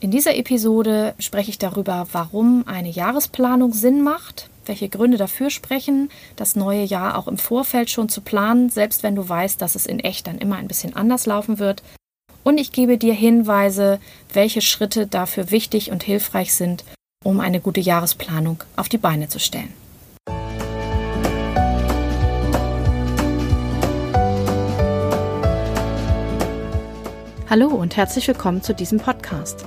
In dieser Episode spreche ich darüber, warum eine Jahresplanung Sinn macht, welche Gründe dafür sprechen, das neue Jahr auch im Vorfeld schon zu planen, selbst wenn du weißt, dass es in echt dann immer ein bisschen anders laufen wird. Und ich gebe dir Hinweise, welche Schritte dafür wichtig und hilfreich sind, um eine gute Jahresplanung auf die Beine zu stellen. Hallo und herzlich willkommen zu diesem Podcast.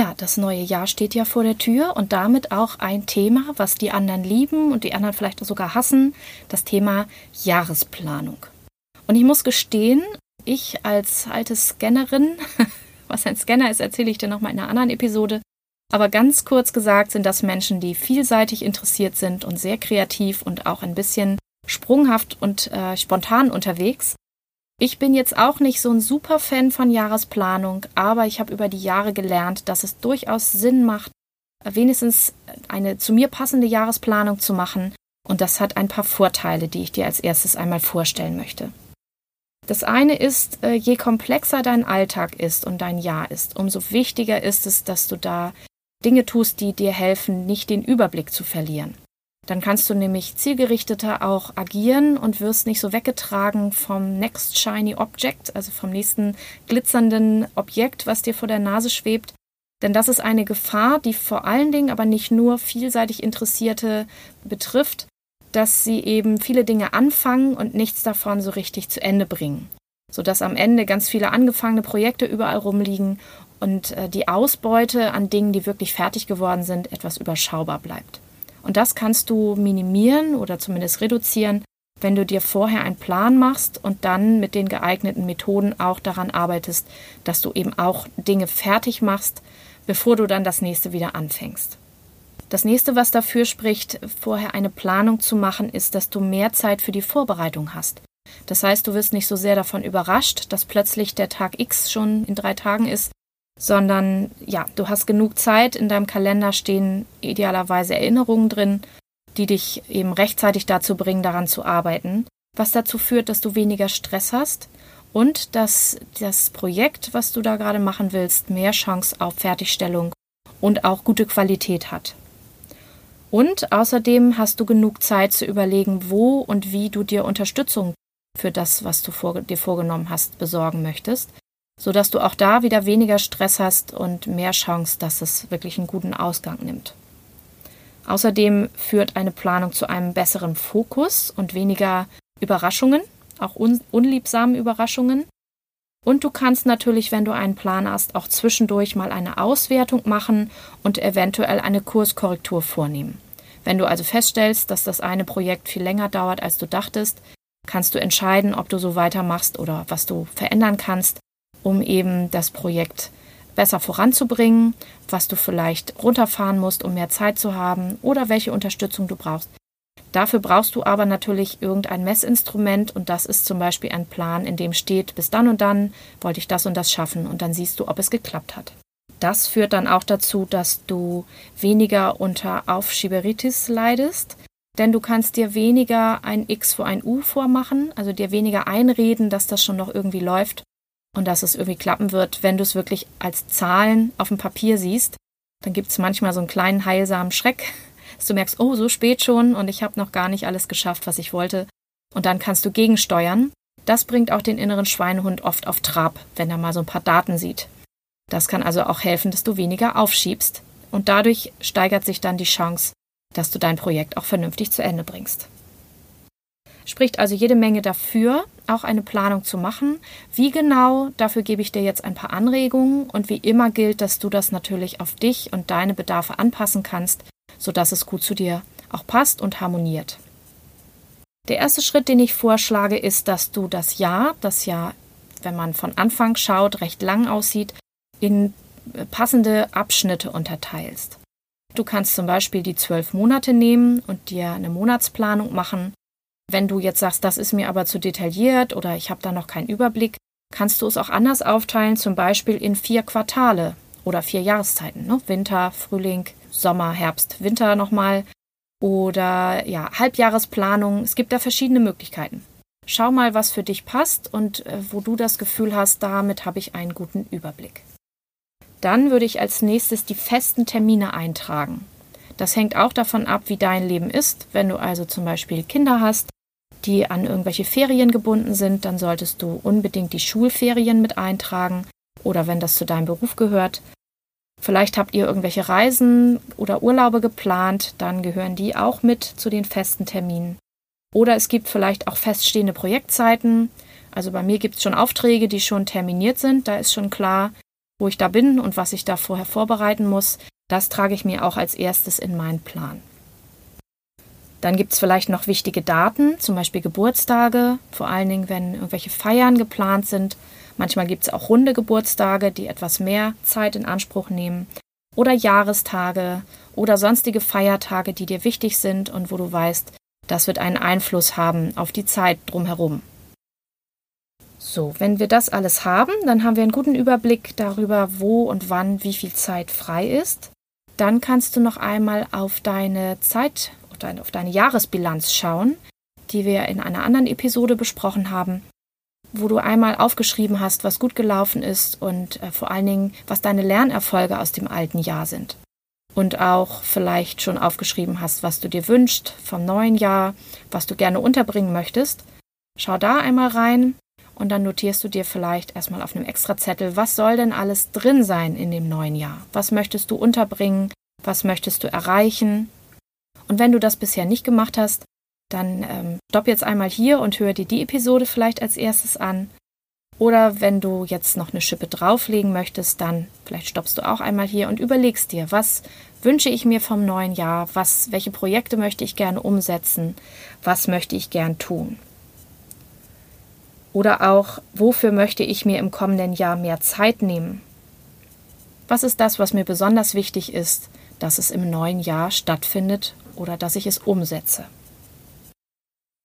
Ja, das neue Jahr steht ja vor der Tür und damit auch ein Thema, was die anderen lieben und die anderen vielleicht sogar hassen, das Thema Jahresplanung. Und ich muss gestehen, ich als alte Scannerin, was ein Scanner ist, erzähle ich dir nochmal in einer anderen Episode, aber ganz kurz gesagt sind das Menschen, die vielseitig interessiert sind und sehr kreativ und auch ein bisschen sprunghaft und äh, spontan unterwegs. Ich bin jetzt auch nicht so ein super Fan von Jahresplanung, aber ich habe über die Jahre gelernt, dass es durchaus Sinn macht, wenigstens eine zu mir passende Jahresplanung zu machen. Und das hat ein paar Vorteile, die ich dir als erstes einmal vorstellen möchte. Das eine ist, äh, je komplexer dein Alltag ist und dein Jahr ist, umso wichtiger ist es, dass du da Dinge tust, die dir helfen, nicht den Überblick zu verlieren. Dann kannst du nämlich zielgerichteter auch agieren und wirst nicht so weggetragen vom Next Shiny Object, also vom nächsten glitzernden Objekt, was dir vor der Nase schwebt. Denn das ist eine Gefahr, die vor allen Dingen aber nicht nur vielseitig Interessierte betrifft, dass sie eben viele Dinge anfangen und nichts davon so richtig zu Ende bringen. Sodass am Ende ganz viele angefangene Projekte überall rumliegen und äh, die Ausbeute an Dingen, die wirklich fertig geworden sind, etwas überschaubar bleibt. Und das kannst du minimieren oder zumindest reduzieren, wenn du dir vorher einen Plan machst und dann mit den geeigneten Methoden auch daran arbeitest, dass du eben auch Dinge fertig machst, bevor du dann das nächste wieder anfängst. Das nächste, was dafür spricht, vorher eine Planung zu machen, ist, dass du mehr Zeit für die Vorbereitung hast. Das heißt, du wirst nicht so sehr davon überrascht, dass plötzlich der Tag X schon in drei Tagen ist, sondern ja, du hast genug Zeit. In deinem Kalender stehen idealerweise Erinnerungen drin, die dich eben rechtzeitig dazu bringen, daran zu arbeiten, was dazu führt, dass du weniger Stress hast und dass das Projekt, was du da gerade machen willst, mehr Chance auf Fertigstellung und auch gute Qualität hat. Und außerdem hast du genug Zeit zu überlegen, wo und wie du dir Unterstützung für das, was du vor, dir vorgenommen hast, besorgen möchtest sodass du auch da wieder weniger Stress hast und mehr Chance, dass es wirklich einen guten Ausgang nimmt. Außerdem führt eine Planung zu einem besseren Fokus und weniger Überraschungen, auch un unliebsamen Überraschungen. Und du kannst natürlich, wenn du einen Plan hast, auch zwischendurch mal eine Auswertung machen und eventuell eine Kurskorrektur vornehmen. Wenn du also feststellst, dass das eine Projekt viel länger dauert, als du dachtest, kannst du entscheiden, ob du so weitermachst oder was du verändern kannst um eben das Projekt besser voranzubringen, was du vielleicht runterfahren musst, um mehr Zeit zu haben oder welche Unterstützung du brauchst. Dafür brauchst du aber natürlich irgendein Messinstrument und das ist zum Beispiel ein Plan, in dem steht, bis dann und dann wollte ich das und das schaffen und dann siehst du, ob es geklappt hat. Das führt dann auch dazu, dass du weniger unter Aufschieberitis leidest, denn du kannst dir weniger ein X vor ein U vormachen, also dir weniger einreden, dass das schon noch irgendwie läuft und dass es irgendwie klappen wird, wenn du es wirklich als Zahlen auf dem Papier siehst. Dann gibt es manchmal so einen kleinen heilsamen Schreck, dass du merkst, oh, so spät schon und ich habe noch gar nicht alles geschafft, was ich wollte. Und dann kannst du gegensteuern. Das bringt auch den inneren Schweinehund oft auf Trab, wenn er mal so ein paar Daten sieht. Das kann also auch helfen, dass du weniger aufschiebst. Und dadurch steigert sich dann die Chance, dass du dein Projekt auch vernünftig zu Ende bringst. Spricht also jede Menge dafür, auch eine Planung zu machen. Wie genau, dafür gebe ich dir jetzt ein paar Anregungen und wie immer gilt, dass du das natürlich auf dich und deine Bedarfe anpassen kannst, sodass es gut zu dir auch passt und harmoniert. Der erste Schritt, den ich vorschlage, ist, dass du das Jahr, das ja, wenn man von Anfang schaut, recht lang aussieht, in passende Abschnitte unterteilst. Du kannst zum Beispiel die zwölf Monate nehmen und dir eine Monatsplanung machen Wenn du jetzt sagst, das ist mir aber zu detailliert oder ich habe da noch keinen Überblick, kannst du es auch anders aufteilen, zum Beispiel in vier Quartale oder vier Jahreszeiten. Ne? Winter, Frühling, Sommer, Herbst, Winter nochmal oder ja, Halbjahresplanung. Es gibt da verschiedene Möglichkeiten. Schau mal, was für dich passt und äh, wo du das Gefühl hast, damit habe ich einen guten Überblick. Dann würde ich als nächstes die festen Termine eintragen. Das hängt auch davon ab, wie dein Leben ist. Wenn du also zum Beispiel Kinder hast, die an irgendwelche Ferien gebunden sind, dann solltest du unbedingt die Schulferien mit eintragen oder wenn das zu deinem Beruf gehört. Vielleicht habt ihr irgendwelche Reisen oder Urlaube geplant, dann gehören die auch mit zu den festen Terminen. Oder es gibt vielleicht auch feststehende Projektzeiten. Also bei mir gibt es schon Aufträge, die schon terminiert sind. Da ist schon klar, wo ich da bin und was ich da vorher vorbereiten muss. Das trage ich mir auch als erstes in meinen Plan. Dann gibt es vielleicht noch wichtige Daten, zum Beispiel Geburtstage, vor allen Dingen, wenn irgendwelche Feiern geplant sind. Manchmal gibt es auch runde Geburtstage, die etwas mehr Zeit in Anspruch nehmen. Oder Jahrestage oder sonstige Feiertage, die dir wichtig sind und wo du weißt, das wird einen Einfluss haben auf die Zeit drumherum. So, wenn wir das alles haben, dann haben wir einen guten Überblick darüber, wo und wann wie viel Zeit frei ist. Dann kannst du noch einmal auf deine Zeit auf deine Jahresbilanz schauen, die wir in einer anderen Episode besprochen haben, wo du einmal aufgeschrieben hast, was gut gelaufen ist und äh, vor allen Dingen, was deine Lernerfolge aus dem alten Jahr sind. Und auch vielleicht schon aufgeschrieben hast, was du dir wünschst vom neuen Jahr, was du gerne unterbringen möchtest. Schau da einmal rein und dann notierst du dir vielleicht erstmal auf einem extra Zettel, was soll denn alles drin sein in dem neuen Jahr? Was möchtest du unterbringen? Was möchtest du erreichen? Und wenn du das bisher nicht gemacht hast, dann ähm, stopp jetzt einmal hier und hör dir die Episode vielleicht als erstes an. Oder wenn du jetzt noch eine Schippe drauflegen möchtest, dann vielleicht stoppst du auch einmal hier und überlegst dir, was wünsche ich mir vom neuen Jahr, was, welche Projekte möchte ich gerne umsetzen, was möchte ich gern tun. Oder auch, wofür möchte ich mir im kommenden Jahr mehr Zeit nehmen? Was ist das, was mir besonders wichtig ist, dass es im neuen Jahr stattfindet oder dass ich es umsetze.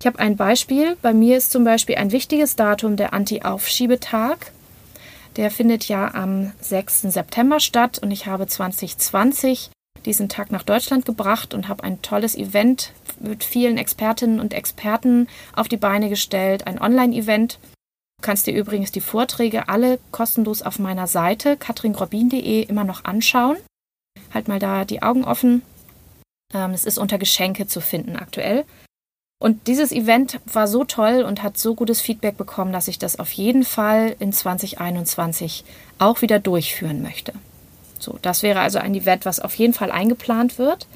Ich habe ein Beispiel. Bei mir ist zum Beispiel ein wichtiges Datum der Anti-Aufschiebetag. Der findet ja am 6. September statt und ich habe 2020 diesen Tag nach Deutschland gebracht und habe ein tolles Event mit vielen Expertinnen und Experten auf die Beine gestellt, ein Online-Event. Du kannst dir übrigens die Vorträge alle kostenlos auf meiner Seite katringrobin.de immer noch anschauen. Halt mal da die Augen offen es ist unter Geschenke zu finden aktuell. Und dieses Event war so toll und hat so gutes Feedback bekommen, dass ich das auf jeden Fall in 2021 auch wieder durchführen möchte. So, das wäre also ein Event, was auf jeden Fall eingeplant wird.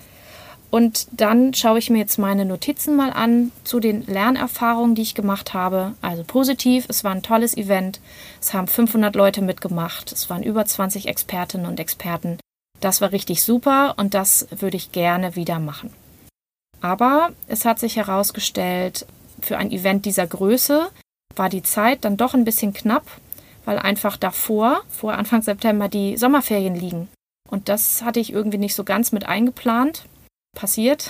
Und dann schaue ich mir jetzt meine Notizen mal an zu den Lernerfahrungen, die ich gemacht habe. Also positiv, es war ein tolles Event. Es haben 500 Leute mitgemacht. Es waren über 20 Expertinnen und Experten. Das war richtig super und das würde ich gerne wieder machen. Aber es hat sich herausgestellt, für ein Event dieser Größe war die Zeit dann doch ein bisschen knapp, weil einfach davor, vor Anfang September, die Sommerferien liegen. Und das hatte ich irgendwie nicht so ganz mit eingeplant. Passiert.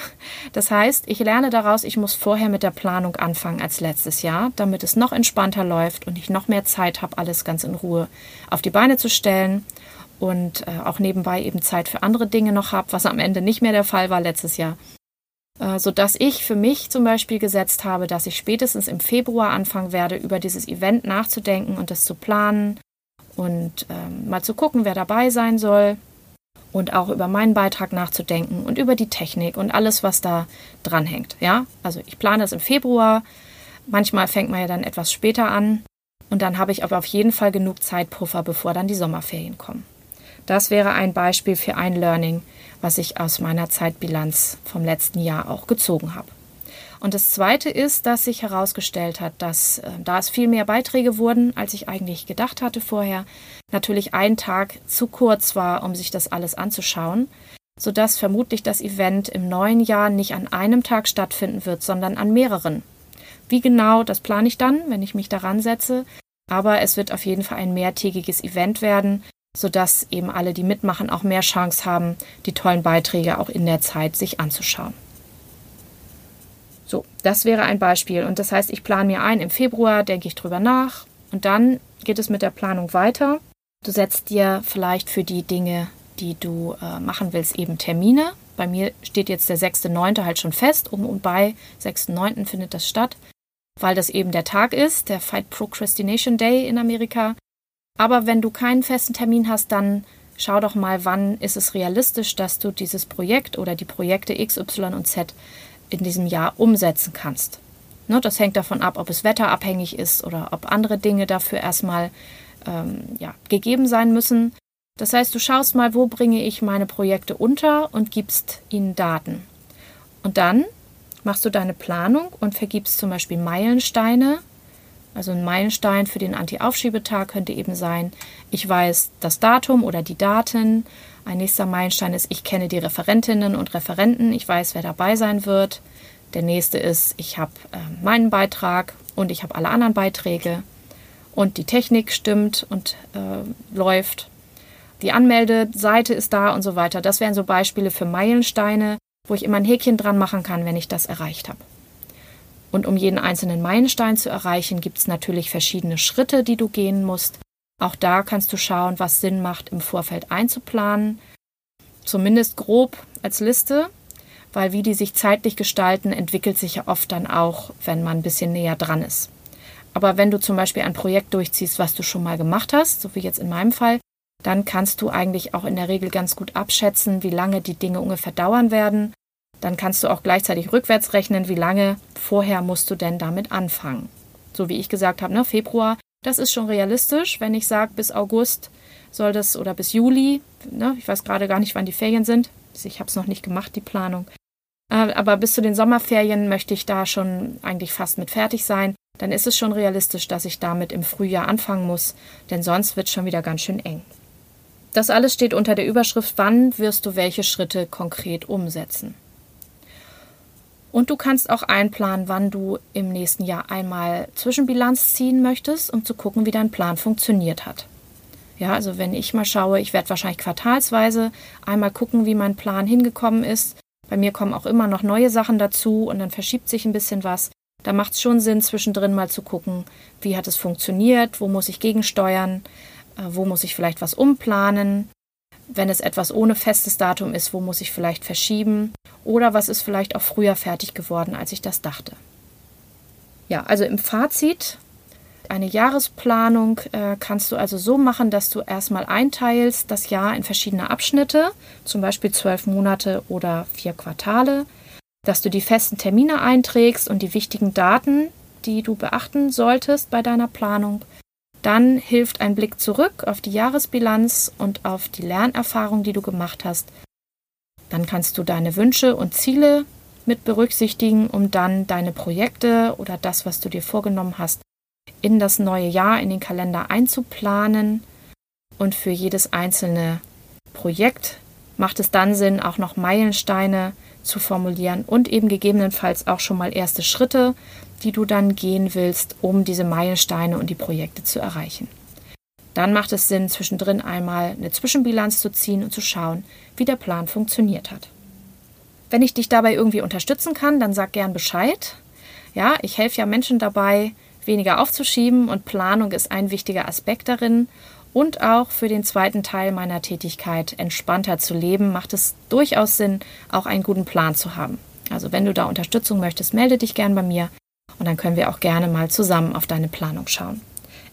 Das heißt, ich lerne daraus, ich muss vorher mit der Planung anfangen als letztes Jahr, damit es noch entspannter läuft und ich noch mehr Zeit habe, alles ganz in Ruhe auf die Beine zu stellen und äh, auch nebenbei eben Zeit für andere Dinge noch habe, was am Ende nicht mehr der Fall war letztes Jahr. Äh, sodass ich für mich zum Beispiel gesetzt habe, dass ich spätestens im Februar anfangen werde, über dieses Event nachzudenken und das zu planen und ähm, mal zu gucken, wer dabei sein soll und auch über meinen Beitrag nachzudenken und über die Technik und alles, was da dranhängt. Ja, also ich plane das im Februar. Manchmal fängt man ja dann etwas später an und dann habe ich aber auf jeden Fall genug Zeitpuffer, bevor dann die Sommerferien kommen. Das wäre ein Beispiel für ein Learning, was ich aus meiner Zeitbilanz vom letzten Jahr auch gezogen habe. Und das Zweite ist, dass sich herausgestellt hat, dass äh, da es viel mehr Beiträge wurden, als ich eigentlich gedacht hatte vorher, natürlich ein Tag zu kurz war, um sich das alles anzuschauen, sodass vermutlich das Event im neuen Jahr nicht an einem Tag stattfinden wird, sondern an mehreren. Wie genau, das plane ich dann, wenn ich mich daran setze, aber es wird auf jeden Fall ein mehrtägiges Event werden, sodass eben alle, die mitmachen, auch mehr Chance haben, die tollen Beiträge auch in der Zeit sich anzuschauen. So, das wäre ein Beispiel. Und das heißt, ich plane mir ein, im Februar denke ich drüber nach und dann geht es mit der Planung weiter. Du setzt dir vielleicht für die Dinge, die du äh, machen willst, eben Termine. Bei mir steht jetzt der 6.9. halt schon fest. Um und bei 6.9. findet das statt, weil das eben der Tag ist, der Fight Procrastination Day in Amerika. Aber wenn du keinen festen Termin hast, dann schau doch mal, wann ist es realistisch, dass du dieses Projekt oder die Projekte X, Y und Z in diesem Jahr umsetzen kannst. Ne, das hängt davon ab, ob es wetterabhängig ist oder ob andere Dinge dafür erstmal ähm, ja, gegeben sein müssen. Das heißt, du schaust mal, wo bringe ich meine Projekte unter und gibst ihnen Daten. Und dann machst du deine Planung und vergibst zum Beispiel Meilensteine. Also ein Meilenstein für den Anti-Aufschiebetag könnte eben sein, ich weiß das Datum oder die Daten, ein nächster Meilenstein ist, ich kenne die Referentinnen und Referenten, ich weiß, wer dabei sein wird. Der nächste ist, ich habe äh, meinen Beitrag und ich habe alle anderen Beiträge und die Technik stimmt und äh, läuft. Die Anmeldeseite ist da und so weiter. Das wären so Beispiele für Meilensteine, wo ich immer ein Häkchen dran machen kann, wenn ich das erreicht habe. Und um jeden einzelnen Meilenstein zu erreichen, gibt es natürlich verschiedene Schritte, die du gehen musst. Auch da kannst du schauen, was Sinn macht, im Vorfeld einzuplanen. Zumindest grob als Liste, weil wie die sich zeitlich gestalten, entwickelt sich ja oft dann auch, wenn man ein bisschen näher dran ist. Aber wenn du zum Beispiel ein Projekt durchziehst, was du schon mal gemacht hast, so wie jetzt in meinem Fall, dann kannst du eigentlich auch in der Regel ganz gut abschätzen, wie lange die Dinge ungefähr dauern werden. Dann kannst du auch gleichzeitig rückwärts rechnen, wie lange vorher musst du denn damit anfangen. So wie ich gesagt habe, ne, Februar das ist schon realistisch, wenn ich sage, bis August soll das oder bis Juli, ne, ich weiß gerade gar nicht, wann die Ferien sind. Ich habe es noch nicht gemacht, die Planung. Äh, aber bis zu den Sommerferien möchte ich da schon eigentlich fast mit fertig sein. Dann ist es schon realistisch, dass ich damit im Frühjahr anfangen muss, denn sonst wird es schon wieder ganz schön eng. Das alles steht unter der Überschrift, wann wirst du welche Schritte konkret umsetzen. Und du kannst auch einplanen, wann du im nächsten Jahr einmal Zwischenbilanz ziehen möchtest, um zu gucken, wie dein Plan funktioniert hat. Ja, also wenn ich mal schaue, ich werde wahrscheinlich quartalsweise einmal gucken, wie mein Plan hingekommen ist. Bei mir kommen auch immer noch neue Sachen dazu und dann verschiebt sich ein bisschen was. Da macht es schon Sinn, zwischendrin mal zu gucken, wie hat es funktioniert, wo muss ich gegensteuern, äh, wo muss ich vielleicht was umplanen, wenn es etwas ohne festes Datum ist, wo muss ich vielleicht verschieben oder was ist vielleicht auch früher fertig geworden, als ich das dachte. Ja, also im Fazit, eine Jahresplanung äh, kannst du also so machen, dass du erstmal einteilst das Jahr in verschiedene Abschnitte, zum Beispiel zwölf Monate oder vier Quartale, dass du die festen Termine einträgst und die wichtigen Daten, die du beachten solltest bei deiner Planung dann hilft ein Blick zurück auf die Jahresbilanz und auf die Lernerfahrung, die du gemacht hast. Dann kannst du deine Wünsche und Ziele mit berücksichtigen, um dann deine Projekte oder das, was du dir vorgenommen hast, in das neue Jahr in den Kalender einzuplanen. Und für jedes einzelne Projekt macht es dann Sinn, auch noch Meilensteine zu formulieren und eben gegebenenfalls auch schon mal erste Schritte, die du dann gehen willst, um diese Meilensteine und die Projekte zu erreichen. Dann macht es Sinn, zwischendrin einmal eine Zwischenbilanz zu ziehen und zu schauen, wie der Plan funktioniert hat. Wenn ich dich dabei irgendwie unterstützen kann, dann sag gern Bescheid. Ja, ich helfe ja Menschen dabei, weniger aufzuschieben und Planung ist ein wichtiger Aspekt darin. Und auch für den zweiten Teil meiner Tätigkeit entspannter zu leben, macht es durchaus Sinn, auch einen guten Plan zu haben. Also wenn du da Unterstützung möchtest, melde dich gern bei mir und dann können wir auch gerne mal zusammen auf deine Planung schauen.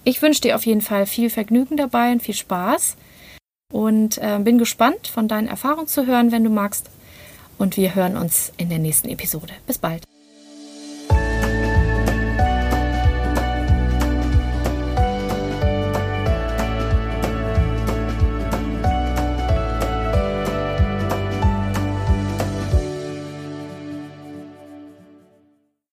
Ich wünsche dir auf jeden Fall viel Vergnügen dabei und viel Spaß und äh, bin gespannt, von deinen Erfahrungen zu hören, wenn du magst. Und wir hören uns in der nächsten Episode. Bis bald.